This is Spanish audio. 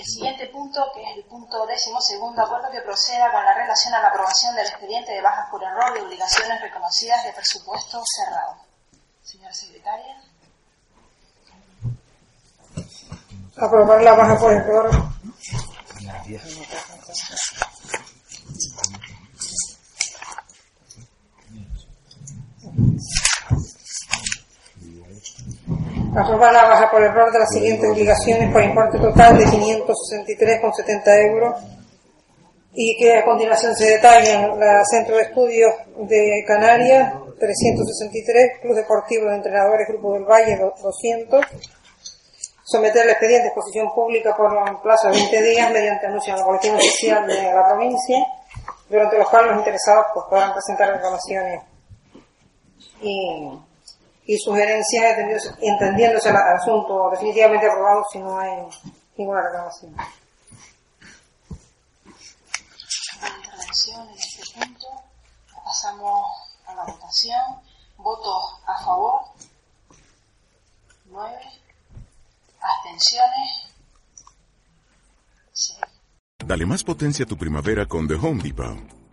El siguiente punto, que es el punto décimo segundo, acuerdo que proceda con la relación a la aprobación del expediente de bajas por error de obligaciones reconocidas de presupuesto cerrado. Señora secretaria. Aprobar la baja por error. Aprobar la baja por error de las siguientes obligaciones por importe total de 563,70 euros y que a continuación se detallan la Centro de Estudios de Canarias 363, Club Deportivo de Entrenadores Grupo del Valle 200, someter el expediente a exposición pública por un plazo de 20 días mediante anuncio en el boletín oficial de la provincia, durante los cuales los interesados pues, podrán presentar reclamaciones. Y, y sugerencias entendiéndose, entendiéndose el asunto definitivamente aprobado si no hay ninguna reclamación. intervención en este punto. Pasamos a la votación. Votos a favor. 9. Abstenciones. 6. Dale más potencia a tu primavera con The Home Depot.